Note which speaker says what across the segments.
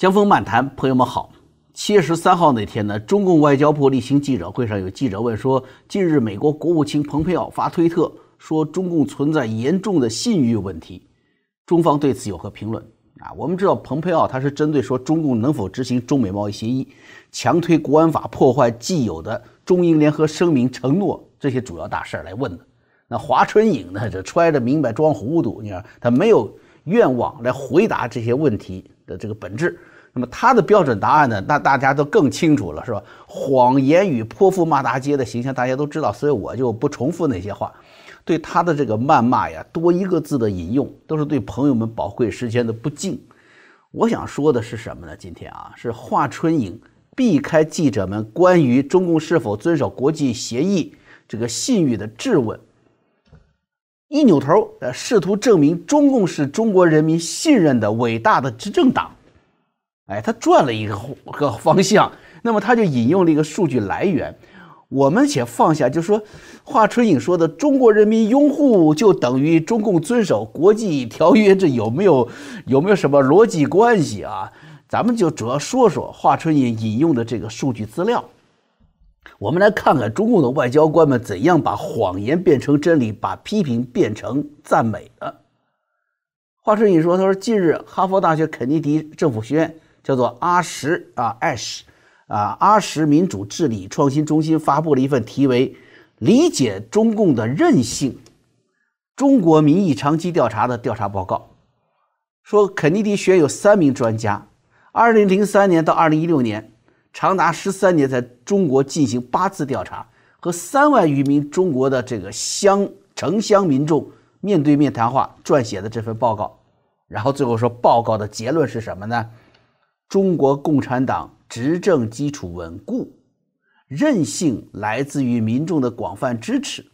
Speaker 1: 江峰漫谈，朋友们好。七月十三号那天呢，中共外交部例行记者会上，有记者问说，近日美国国务卿蓬佩奥发推特说，中共存在严重的信誉问题，中方对此有何评论？啊，我们知道蓬佩奥他是针对说中共能否执行中美贸易协议、强推国安法、破坏既有的中英联合声明承诺这些主要大事儿来问的。那华春莹呢，这揣着明白装糊涂，你看他没有愿望来回答这些问题的这个本质。那么他的标准答案呢？那大家都更清楚了，是吧？谎言与泼妇骂大街的形象大家都知道，所以我就不重复那些话。对他的这个谩骂呀，多一个字的引用，都是对朋友们宝贵时间的不敬。我想说的是什么呢？今天啊，是华春莹避开记者们关于中共是否遵守国际协议这个信誉的质问，一扭头，呃，试图证明中共是中国人民信任的伟大的执政党。哎，他转了一个个方向，那么他就引用了一个数据来源，我们且放下，就说华春莹说的“中国人民拥护就等于中共遵守国际条约”，这有没有有没有什么逻辑关系啊？咱们就主要说说华春莹引用的这个数据资料，我们来看看中共的外交官们怎样把谎言变成真理，把批评变成赞美的。华春莹说：“他说近日哈佛大学肯尼迪政府学院。”叫做阿什啊，Ash 啊，阿什民主治理创新中心发布了一份题为《理解中共的韧性：中国民意长期调查》的调查报告，说肯尼迪学有三名专家，二零零三年到二零一六年，长达十三年，在中国进行八次调查，和三万余名中国的这个乡城乡民众面对面谈话，撰写的这份报告。然后最后说，报告的结论是什么呢？中国共产党执政基础稳固，韧性来自于民众的广泛支持。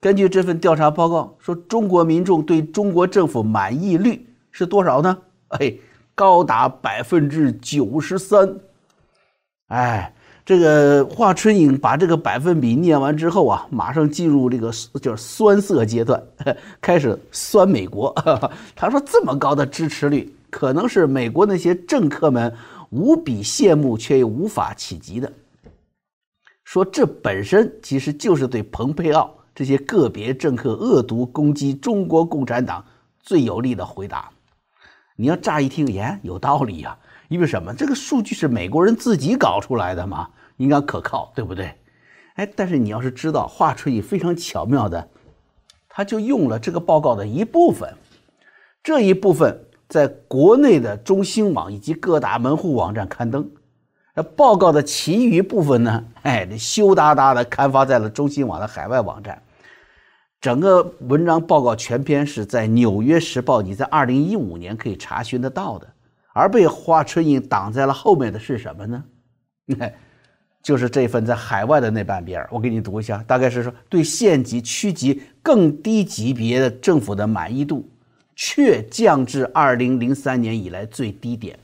Speaker 1: 根据这份调查报告说，中国民众对中国政府满意率是多少呢？哎，高达百分之九十三。哎，这个华春莹把这个百分比念完之后啊，马上进入这个就是酸涩阶段，开始酸美国。他说这么高的支持率。可能是美国那些政客们无比羡慕却又无法企及的。说这本身其实就是对蓬佩奥这些个别政客恶毒攻击中国共产党最有力的回答。你要乍一听，耶，有道理呀，因为什么？这个数据是美国人自己搞出来的嘛，应该可靠，对不对？哎，但是你要是知道，华春莹非常巧妙的，他就用了这个报告的一部分，这一部分。在国内的中新网以及各大门户网站刊登，那报告的其余部分呢？哎，羞答答的刊发在了中新网的海外网站。整个文章报告全篇是在《纽约时报》，你在二零一五年可以查询得到的。而被华春莹挡在了后面的是什么呢？就是这份在海外的那半边我给你读一下，大概是说对县级、区级更低级别的政府的满意度。却降至二零零三年以来最低点，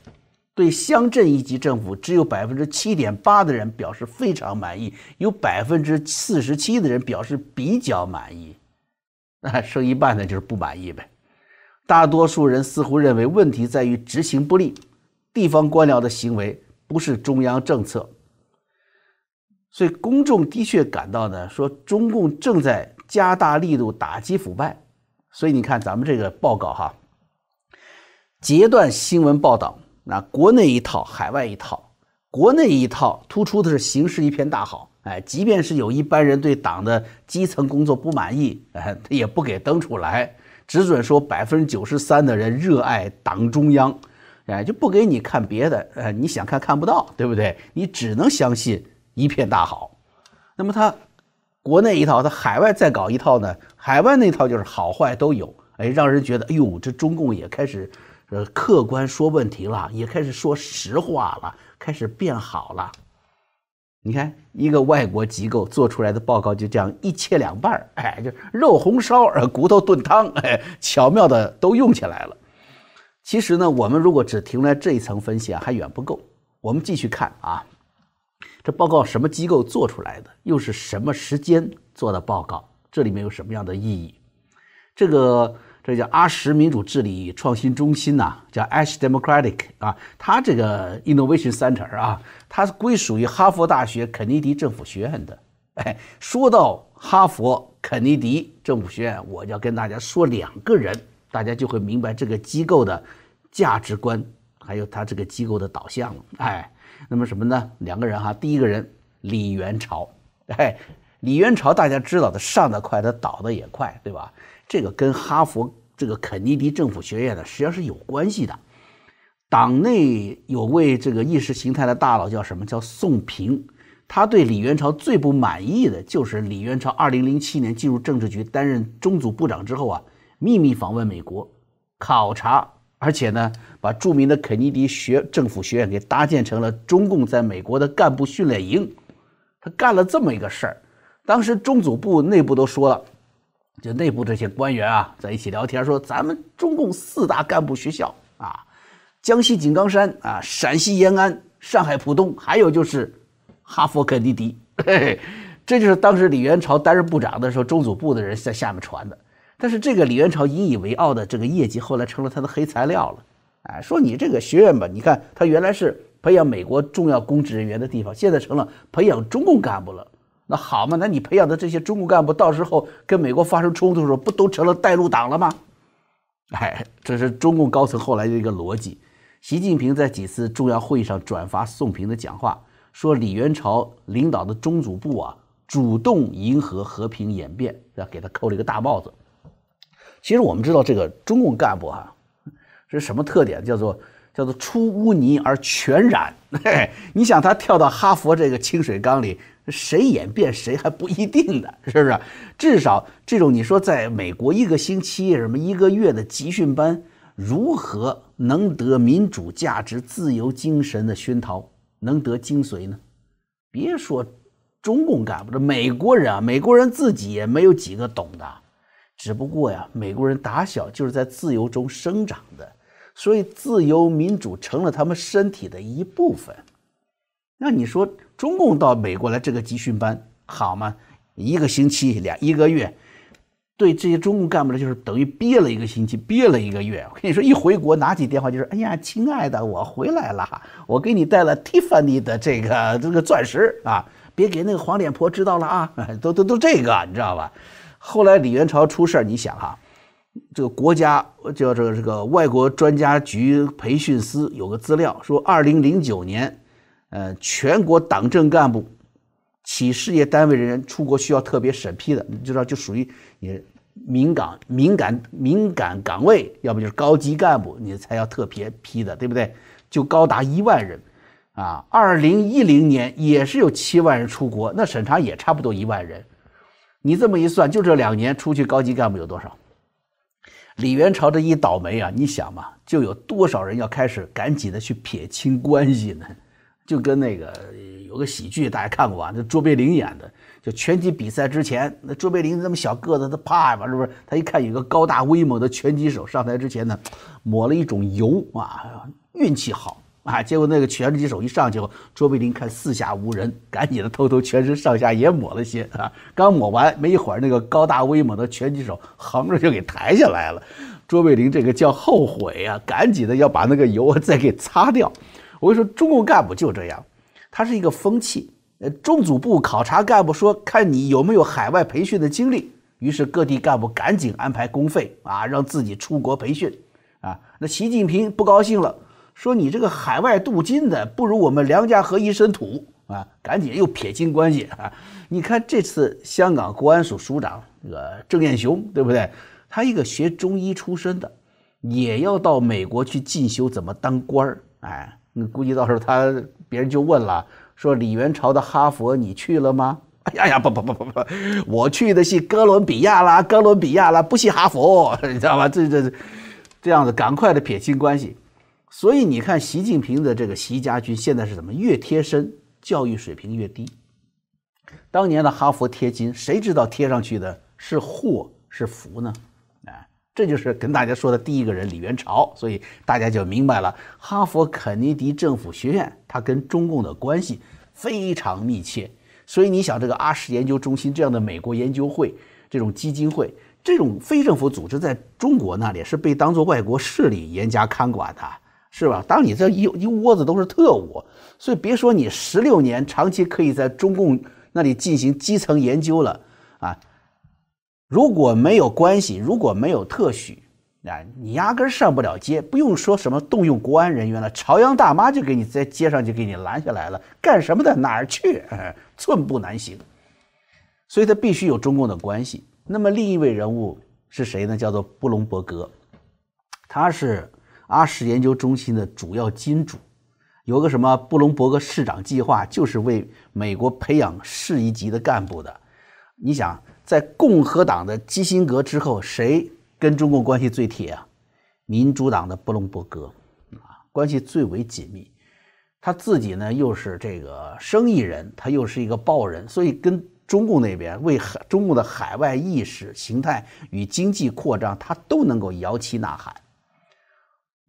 Speaker 1: 对乡镇一级政府只有百分之七点八的人表示非常满意，有百分之四十七的人表示比较满意，那剩一半的就是不满意呗。大多数人似乎认为问题在于执行不力，地方官僚的行为不是中央政策，所以公众的确感到呢，说中共正在加大力度打击腐败。所以你看，咱们这个报告哈，截断新闻报道，那国内一套，海外一套。国内一套突出的是形势一片大好，哎，即便是有一般人对党的基层工作不满意，哎，他也不给登出来，只准说百分之九十三的人热爱党中央，哎，就不给你看别的，呃，你想看看不到，对不对？你只能相信一片大好。那么他。国内一套，他海外再搞一套呢？海外那套就是好坏都有，哎，让人觉得，哎呦，这中共也开始，呃，客观说问题了，也开始说实话了，开始变好了。你看，一个外国机构做出来的报告就这样一切两半哎，就肉红烧，呃，骨头炖汤，哎，巧妙的都用起来了。其实呢，我们如果只停在这一层分析啊，还远不够。我们继续看啊。这报告什么机构做出来的？又是什么时间做的报告？这里面有什么样的意义？这个这叫阿什民主治理创新中心呐，叫 Ash Democratic 啊，它这个 Innovation Center 啊，它是归属于哈佛大学肯尼迪政府学院的。哎，说到哈佛肯尼迪政府学院，我要跟大家说两个人，大家就会明白这个机构的价值观，还有它这个机构的导向了。哎，那么什么呢？两个人哈，第一个人李元朝，哎，李元朝大家知道的，上得快，他倒得也快，对吧？这个跟哈佛这个肯尼迪政府学院呢，实际上是有关系的。党内有位这个意识形态的大佬叫什么？叫宋平。他对李元朝最不满意的就是李元朝二零零七年进入政治局担任中组部长之后啊，秘密访问美国考察，而且呢，把著名的肯尼迪学政府学院给搭建成了中共在美国的干部训练营。他干了这么一个事儿，当时中组部内部都说了，就内部这些官员啊，在一起聊天说，咱们中共四大干部学校啊，江西井冈山啊，陕西延安，上海浦东，还有就是。哈佛肯尼迪，嘿嘿这就是当时李元朝担任部长的时候，中组部的人在下面传的。但是这个李元朝引以为傲的这个业绩，后来成了他的黑材料了。哎，说你这个学院吧，你看他原来是培养美国重要公职人员的地方，现在成了培养中共干部了。那好嘛，那你培养的这些中共干部，到时候跟美国发生冲突的时候，不都成了带路党了吗？哎，这是中共高层后来的一个逻辑。习近平在几次重要会议上转发宋平的讲话。说李元朝领导的中组部啊，主动迎合和平演变，要给他扣了一个大帽子。其实我们知道这个中共干部哈是什么特点？叫做叫做出污泥而全染。嘿，你想他跳到哈佛这个清水缸里，谁演变谁还不一定呢，是不是？至少这种你说在美国一个星期什么一个月的集训班，如何能得民主价值、自由精神的熏陶？能得精髓呢？别说中共干部，这美国人啊，美国人自己也没有几个懂的。只不过呀，美国人打小就是在自由中生长的，所以自由民主成了他们身体的一部分。那你说中共到美国来这个集训班好吗？一个星期两一个月。对这些中共干部呢，就是等于憋了一个星期，憋了一个月。我跟你说，一回国拿起电话就是：“哎呀，亲爱的，我回来了，我给你带了 Tiffany 的这个这个钻石啊，别给那个黄脸婆知道了啊！”都都都这个，你知道吧？后来李元朝出事儿，你想哈，这个国家叫这个这个外国专家局培训司有个资料说，二零零九年，呃，全国党政干部。企事业单位人员出国需要特别审批的，你知道就属于你敏感、敏感、敏感岗位，要不就是高级干部，你才要特别批的，对不对？就高达一万人，啊，二零一零年也是有七万人出国，那审查也差不多一万人。你这么一算，就这两年出去高级干部有多少？李元朝这一倒霉啊，你想嘛，就有多少人要开始赶紧的去撇清关系呢？就跟那个。有个喜剧大家看过吧？那卓别林演的，就拳击比赛之前，那卓别林那么小个子，他怕嘛，是不是？他一看有个高大威猛的拳击手上台之前呢，抹了一种油啊，运气好啊。结果那个拳击手一上去后，卓别林看四下无人，赶紧的偷偷全身上下也抹了些啊。刚抹完没一会儿，那个高大威猛的拳击手横着就给抬下来了。卓别林这个叫后悔啊，赶紧的要把那个油啊再给擦掉。我跟你说，中共干部就这样。他是一个风气，呃，中组部考察干部说，看你有没有海外培训的经历，于是各地干部赶紧安排公费啊，让自己出国培训，啊，那习近平不高兴了，说你这个海外镀金的不如我们梁家河一身土啊，赶紧又撇清关系啊。你看这次香港国安署署长这个郑燕雄，对不对？他一个学中医出身的，也要到美国去进修怎么当官儿，哎。你估计到时候他别人就问了，说李元朝的哈佛你去了吗？哎呀呀，不不不不不，我去的是哥伦比亚啦，哥伦比亚啦，不是哈佛，你知道吧？这这这样子，赶快的撇清关系。所以你看，习近平的这个习家军现在是怎么？越贴身，教育水平越低。当年的哈佛贴金，谁知道贴上去的是祸是福呢？这就是跟大家说的第一个人李元朝，所以大家就明白了，哈佛肯尼迪政府学院它跟中共的关系非常密切。所以你想，这个阿什研究中心这样的美国研究会，这种基金会，这种非政府组织在中国那里是被当作外国势力严加看管的，是吧？当你这一一窝子都是特务，所以别说你十六年长期可以在中共那里进行基层研究了啊，如果没有关系，如果没有特许。啊，你压根上不了街，不用说什么动用国安人员了，朝阳大妈就给你在街上就给你拦下来了，干什么的？哪儿去？寸步难行。所以他必须有中共的关系。那么另一位人物是谁呢？叫做布隆伯格，他是阿什研究中心的主要金主，有个什么布隆伯格市长计划，就是为美国培养市一级的干部的。你想，在共和党的基辛格之后，谁？跟中共关系最铁啊，民主党的布隆伯格啊，关系最为紧密。他自己呢又是这个生意人，他又是一个报人，所以跟中共那边为海中共的海外意识形态与经济扩张，他都能够摇旗呐喊。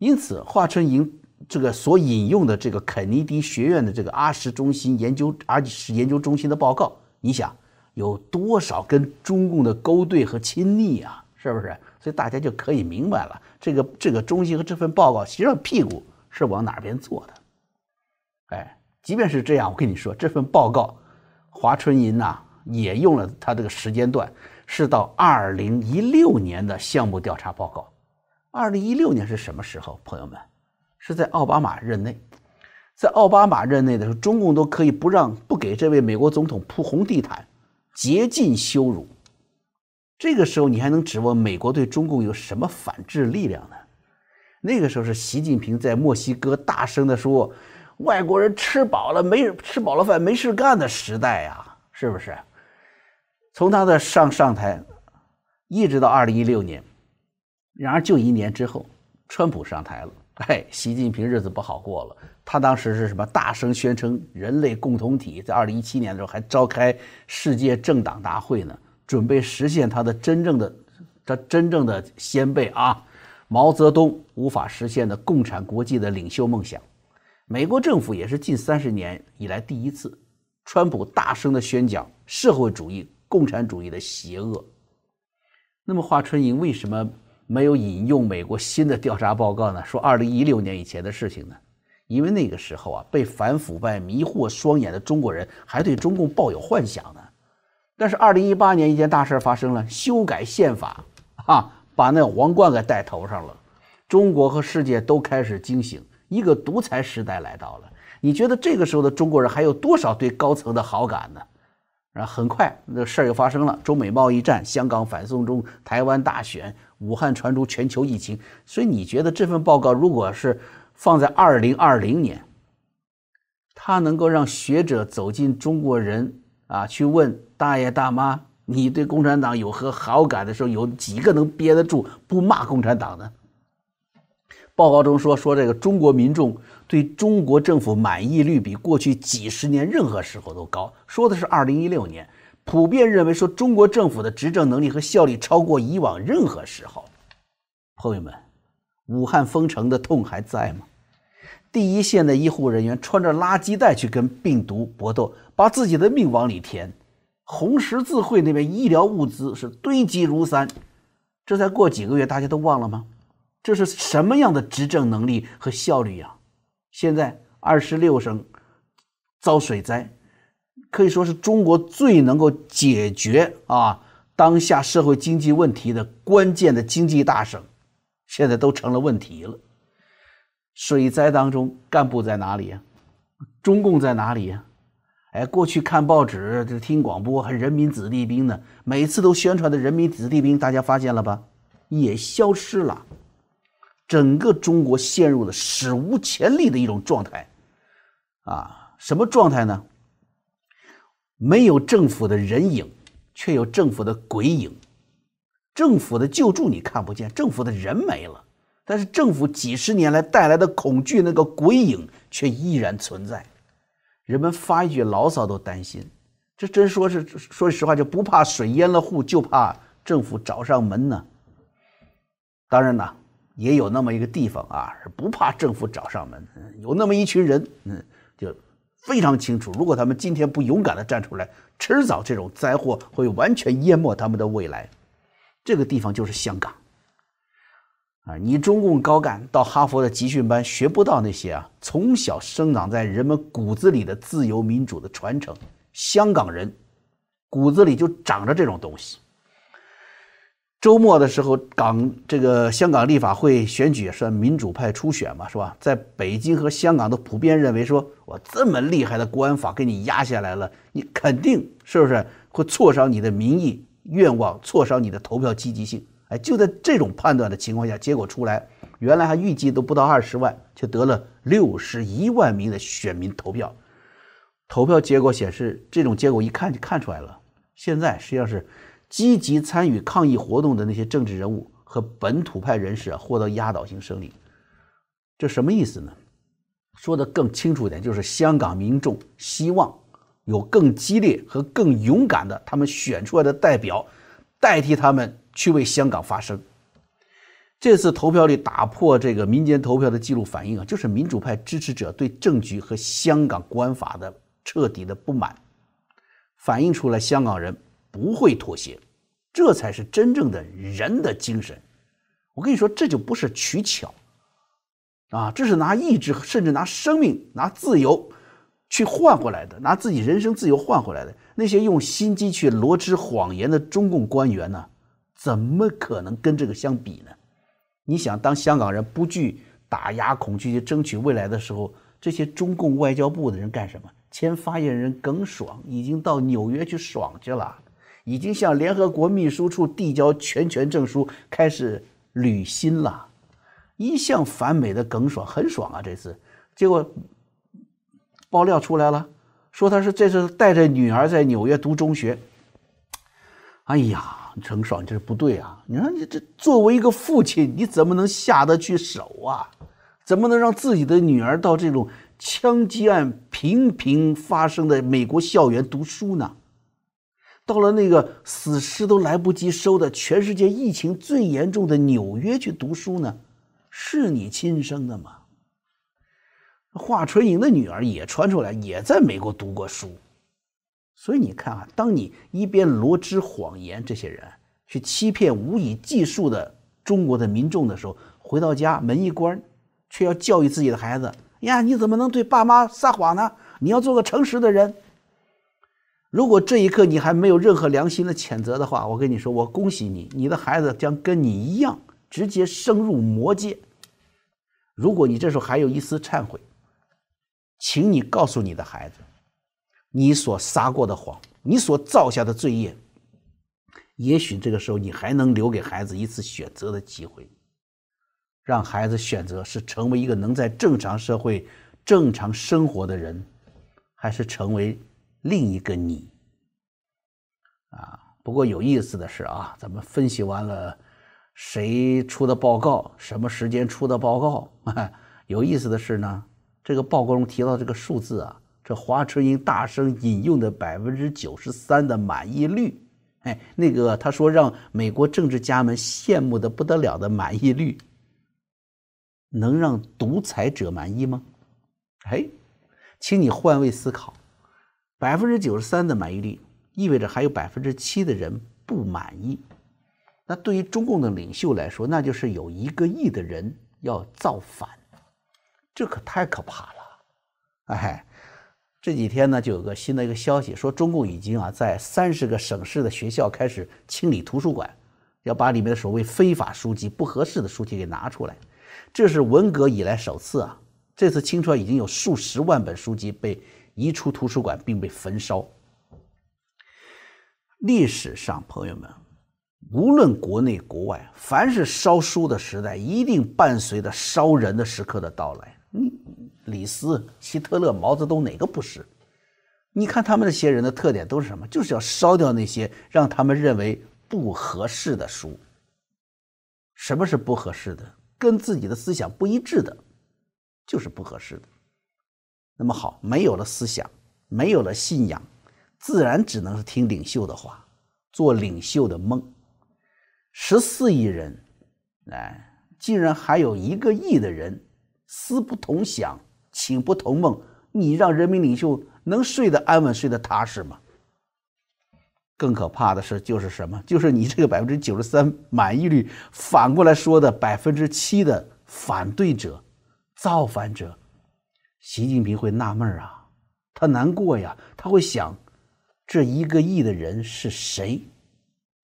Speaker 1: 因此，华春莹这个所引用的这个肯尼迪学院的这个阿什中心研究阿什研究中心的报告，你想有多少跟中共的勾兑和亲密啊？是不是？所以大家就可以明白了，这个这个中心和这份报告，实际上屁股是往哪边坐的？哎，即便是这样，我跟你说，这份报告，华春莹呐也用了他这个时间段，是到二零一六年的项目调查报告。二零一六年是什么时候？朋友们，是在奥巴马任内，在奥巴马任内的时候，中共都可以不让不给这位美国总统铺红地毯，竭尽羞辱。这个时候，你还能指望美国对中共有什么反制力量呢？那个时候是习近平在墨西哥大声地说：“外国人吃饱了没吃饱了饭没事干的时代呀，是不是？”从他的上上台，一直到二零一六年，然而就一年之后，川普上台了，哎，习近平日子不好过了。他当时是什么？大声宣称人类共同体，在二零一七年的时候还召开世界政党大会呢。准备实现他的真正的，他真正的先辈啊，毛泽东无法实现的共产国际的领袖梦想。美国政府也是近三十年以来第一次，川普大声的宣讲社会主义、共产主义的邪恶。那么华春莹为什么没有引用美国新的调查报告呢？说二零一六年以前的事情呢？因为那个时候啊，被反腐败迷惑双眼的中国人还对中共抱有幻想呢。但是，二零一八年一件大事发生了，修改宪法，啊，把那王冠给戴头上了。中国和世界都开始惊醒，一个独裁时代来到了。你觉得这个时候的中国人还有多少对高层的好感呢？啊，很快那事儿又发生了，中美贸易战、香港反送中、台湾大选、武汉传出全球疫情。所以，你觉得这份报告如果是放在二零二零年，它能够让学者走进中国人啊，去问？大爷大妈，你对共产党有何好感的时候，有几个能憋得住不骂共产党呢？报告中说，说这个中国民众对中国政府满意率比过去几十年任何时候都高。说的是二零一六年，普遍认为说中国政府的执政能力和效率超过以往任何时候。朋友们，武汉封城的痛还在吗？第一线的医护人员穿着垃圾袋去跟病毒搏斗，把自己的命往里填。红十字会那边医疗物资是堆积如山，这才过几个月大家都忘了吗？这是什么样的执政能力和效率呀？现在二十六省遭水灾，可以说是中国最能够解决啊当下社会经济问题的关键的经济大省，现在都成了问题了。水灾当中干部在哪里呀？中共在哪里呀？哎，过去看报纸、这听广播，还人民子弟兵呢。每次都宣传的人民子弟兵，大家发现了吧？也消失了。整个中国陷入了史无前例的一种状态。啊，什么状态呢？没有政府的人影，却有政府的鬼影。政府的救助你看不见，政府的人没了，但是政府几十年来带来的恐惧那个鬼影却依然存在。人们发一句牢骚都担心，这真说是说实话，就不怕水淹了户，就怕政府找上门呢。当然呢，也有那么一个地方啊，是不怕政府找上门，有那么一群人，嗯，就非常清楚，如果他们今天不勇敢的站出来，迟早这种灾祸会完全淹没他们的未来。这个地方就是香港。啊，你中共高干到哈佛的集训班学不到那些啊，从小生长在人们骨子里的自由民主的传承。香港人骨子里就长着这种东西。周末的时候，港这个香港立法会选举算民主派初选嘛，是吧？在北京和香港都普遍认为，说我这么厉害的国安法给你压下来了，你肯定是不是会挫伤你的民意愿望，挫伤你的投票积极性？哎，就在这种判断的情况下，结果出来，原来还预计都不到二十万，却得了六十一万名的选民投票。投票结果显示，这种结果一看就看出来了。现在实际上是积极参与抗议活动的那些政治人物和本土派人士啊，获得压倒性胜利。这什么意思呢？说的更清楚一点，就是香港民众希望有更激烈和更勇敢的他们选出来的代表代替他们。去为香港发声。这次投票率打破这个民间投票的记录，反映啊，就是民主派支持者对政局和香港国安法的彻底的不满，反映出来香港人不会妥协，这才是真正的人的精神。我跟你说，这就不是取巧啊，这是拿意志，甚至拿生命、拿自由去换回来的，拿自己人生自由换回来的。那些用心机去罗织谎言的中共官员呢？怎么可能跟这个相比呢？你想，当香港人不惧打压恐惧去争取未来的时候，这些中共外交部的人干什么？前发言人耿爽已经到纽约去爽去了，已经向联合国秘书处递交全权证书，开始履新了。一向反美的耿爽很爽啊，这次结果爆料出来了，说他是这次带着女儿在纽约读中学。哎呀！程爽，这是不对啊！你说你这作为一个父亲，你怎么能下得去手啊？怎么能让自己的女儿到这种枪击案频频发生的美国校园读书呢？到了那个死尸都来不及收的全世界疫情最严重的纽约去读书呢？是你亲生的吗？华春莹的女儿也传出来，也在美国读过书。所以你看啊，当你一边罗织谎言，这些人去欺骗无以计数的中国的民众的时候，回到家门一关，却要教育自己的孩子呀，你怎么能对爸妈撒谎呢？你要做个诚实的人。如果这一刻你还没有任何良心的谴责的话，我跟你说，我恭喜你，你的孩子将跟你一样直接升入魔界。如果你这时候还有一丝忏悔，请你告诉你的孩子。你所撒过的谎，你所造下的罪业，也许这个时候你还能留给孩子一次选择的机会，让孩子选择是成为一个能在正常社会正常生活的人，还是成为另一个你。啊，不过有意思的是啊，咱们分析完了谁出的报告，什么时间出的报告，有意思的是呢，这个报告中提到这个数字啊。这华春莹大声引用的百分之九十三的满意率，哎，那个他说让美国政治家们羡慕的不得了的满意率，能让独裁者满意吗？哎，请你换位思考，百分之九十三的满意率意味着还有百分之七的人不满意。那对于中共的领袖来说，那就是有一个亿的人要造反，这可太可怕了，哎。这几天呢，就有个新的一个消息，说中共已经啊在三十个省市的学校开始清理图书馆，要把里面的所谓非法书籍、不合适的书籍给拿出来。这是文革以来首次啊，这次清出来已经有数十万本书籍被移出图书馆并被焚烧。历史上，朋友们，无论国内国外，凡是烧书的时代，一定伴随着烧人的时刻的到来。嗯。李斯、希特勒、毛泽东哪个不是？你看他们这些人的特点都是什么？就是要烧掉那些让他们认为不合适的书。什么是不合适的？跟自己的思想不一致的，就是不合适的。那么好，没有了思想，没有了信仰，自然只能是听领袖的话，做领袖的梦。十四亿人，哎，竟然还有一个亿的人思不同想。寝不同梦，你让人民领袖能睡得安稳、睡得踏实吗？更可怕的是，就是什么？就是你这个百分之九十三满意率，反过来说的百分之七的反对者、造反者，习近平会纳闷啊，他难过呀，他会想，这一个亿的人是谁？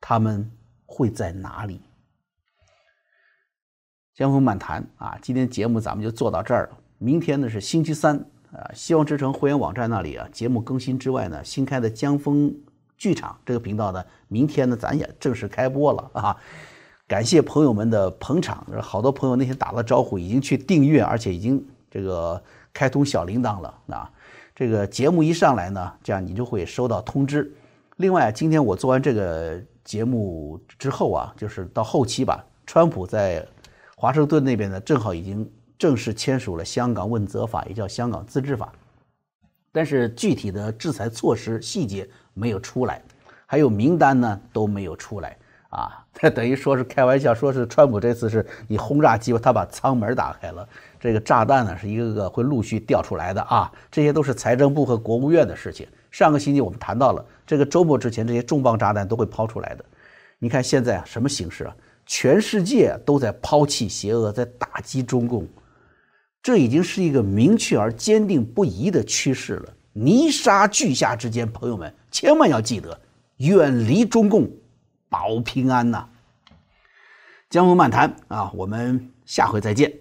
Speaker 1: 他们会在哪里？江峰漫谈啊，今天节目咱们就做到这儿了。明天呢是星期三啊，希望之城会员网站那里啊，节目更新之外呢，新开的江峰。剧场这个频道呢，明天呢，咱也正式开播了啊！感谢朋友们的捧场，好多朋友那天打了招呼，已经去订阅，而且已经这个开通小铃铛了啊！这个节目一上来呢，这样你就会收到通知。另外，今天我做完这个节目之后啊，就是到后期吧，川普在华盛顿那边呢，正好已经正式签署了香港问责法，也叫香港自治法。但是具体的制裁措施细节没有出来，还有名单呢都没有出来啊！他等于说是开玩笑，说是川普这次是你轰炸机，他把舱门打开了，这个炸弹呢是一个个会陆续掉出来的啊！这些都是财政部和国务院的事情。上个星期我们谈到了，这个周末之前这些重磅炸弹都会抛出来的。你看现在啊，什么形势啊？全世界都在抛弃邪恶，在打击中共。这已经是一个明确而坚定不移的趋势了。泥沙俱下之间，朋友们千万要记得远离中共，保平安呐！江湖漫谈啊，我们下回再见。